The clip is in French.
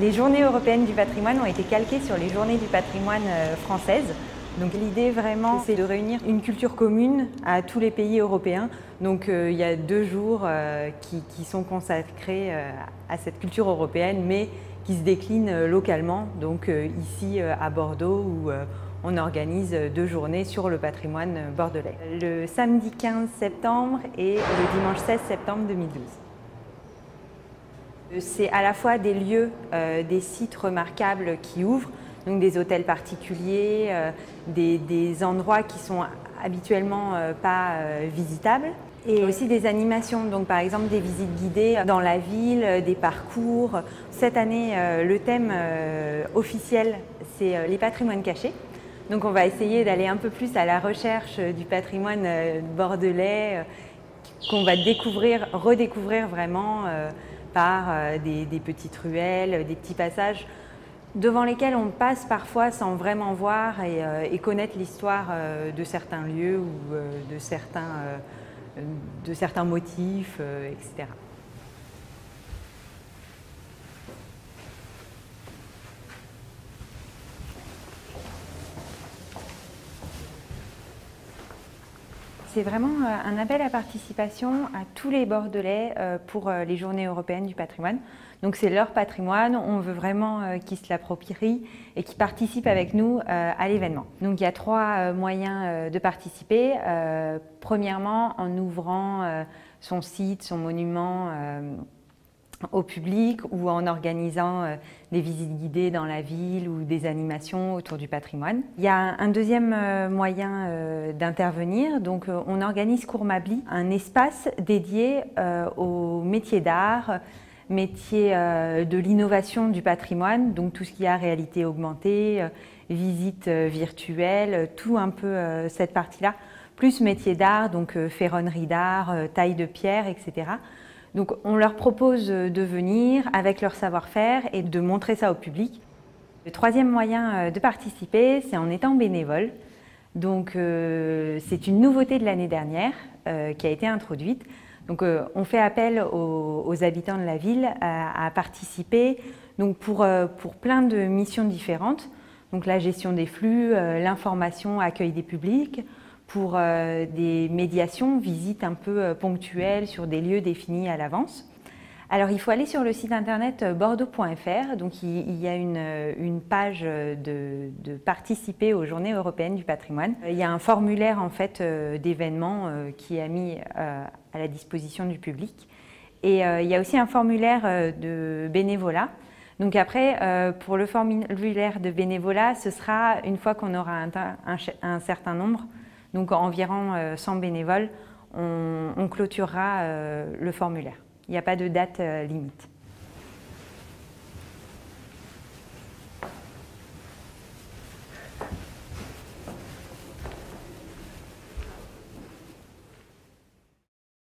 Les journées européennes du patrimoine ont été calquées sur les journées du patrimoine euh, françaises. Donc l'idée vraiment, c'est de réunir une culture commune à tous les pays européens. Donc euh, il y a deux jours euh, qui, sont consacrés à cette culture européenne, mais qui se déclinent localement. Donc ici à Bordeaux, où on organise deux journées sur le patrimoine bordelais. Le samedi 15 septembre et le dimanche 16 septembre 2012. C'est à la fois des lieux, euh, des sites remarquables qui ouvrent, donc des hôtels particuliers, euh, des, endroits qui sont habituellement euh, pas visitables, et aussi des animations, donc par exemple des visites guidées dans la ville, des parcours. Cette année, le thème officiel, c'est les patrimoines cachés. Donc on va essayer d'aller un peu plus à la recherche du patrimoine bordelais qu'on va découvrir, redécouvrir vraiment par euh, des, petites ruelles, des petits passages devant lesquels on passe parfois sans vraiment voir et, euh, connaître l'histoire euh, de certains lieux ou de certains, de certains motifs, etc. C'est vraiment euh, un appel à participation à tous les Bordelais euh, pour euh, les Journées européennes du patrimoine. Donc c'est leur patrimoine, on veut vraiment qu'ils se l'approprient et qu'ils participent avec nous à l'événement. Donc il y a trois moyens de participer. Premièrement, en ouvrant son site, son monument au public ou en organisant euh, des visites guidées dans la ville ou des animations autour du patrimoine. Il y a un deuxième euh, moyen euh, d'intervenir, donc on organise Courmabli, un espace dédié aux métiers d'art, métiers de l'innovation du patrimoine, donc tout ce qui a réalité augmentée, visites virtuelles, tout un peu cette partie-là, plus métiers d'art, donc ferronnerie d'art, taille de pierre, etc. Donc on leur propose de venir avec leur savoir-faire et de montrer ça au public. Le troisième moyen euh, de participer, c'est en étant bénévole. Donc euh, c'est une nouveauté de l'année dernière euh, qui a été introduite. Donc on fait appel aux, habitants de la ville à, participer donc pour, pour plein de missions différentes. Donc la gestion des flux, l'information, accueil des publics, pour euh, des médiations, visites un peu euh, ponctuelles sur des lieux définis à l'avance. Alors il faut aller sur le site internet euh, bordeaux.fr, donc il, y a une, page de, participer aux Journées européennes du patrimoine. Il y a un formulaire en fait d'événements qui est mis à la disposition du public. Et il y a aussi un formulaire de bénévolat. Donc après, pour le formulaire de bénévolat, ce sera une fois qu'on aura un certain nombre donc environ 100 euh, bénévoles, on, clôturera euh, le formulaire. Il n'y a pas de date euh, limite.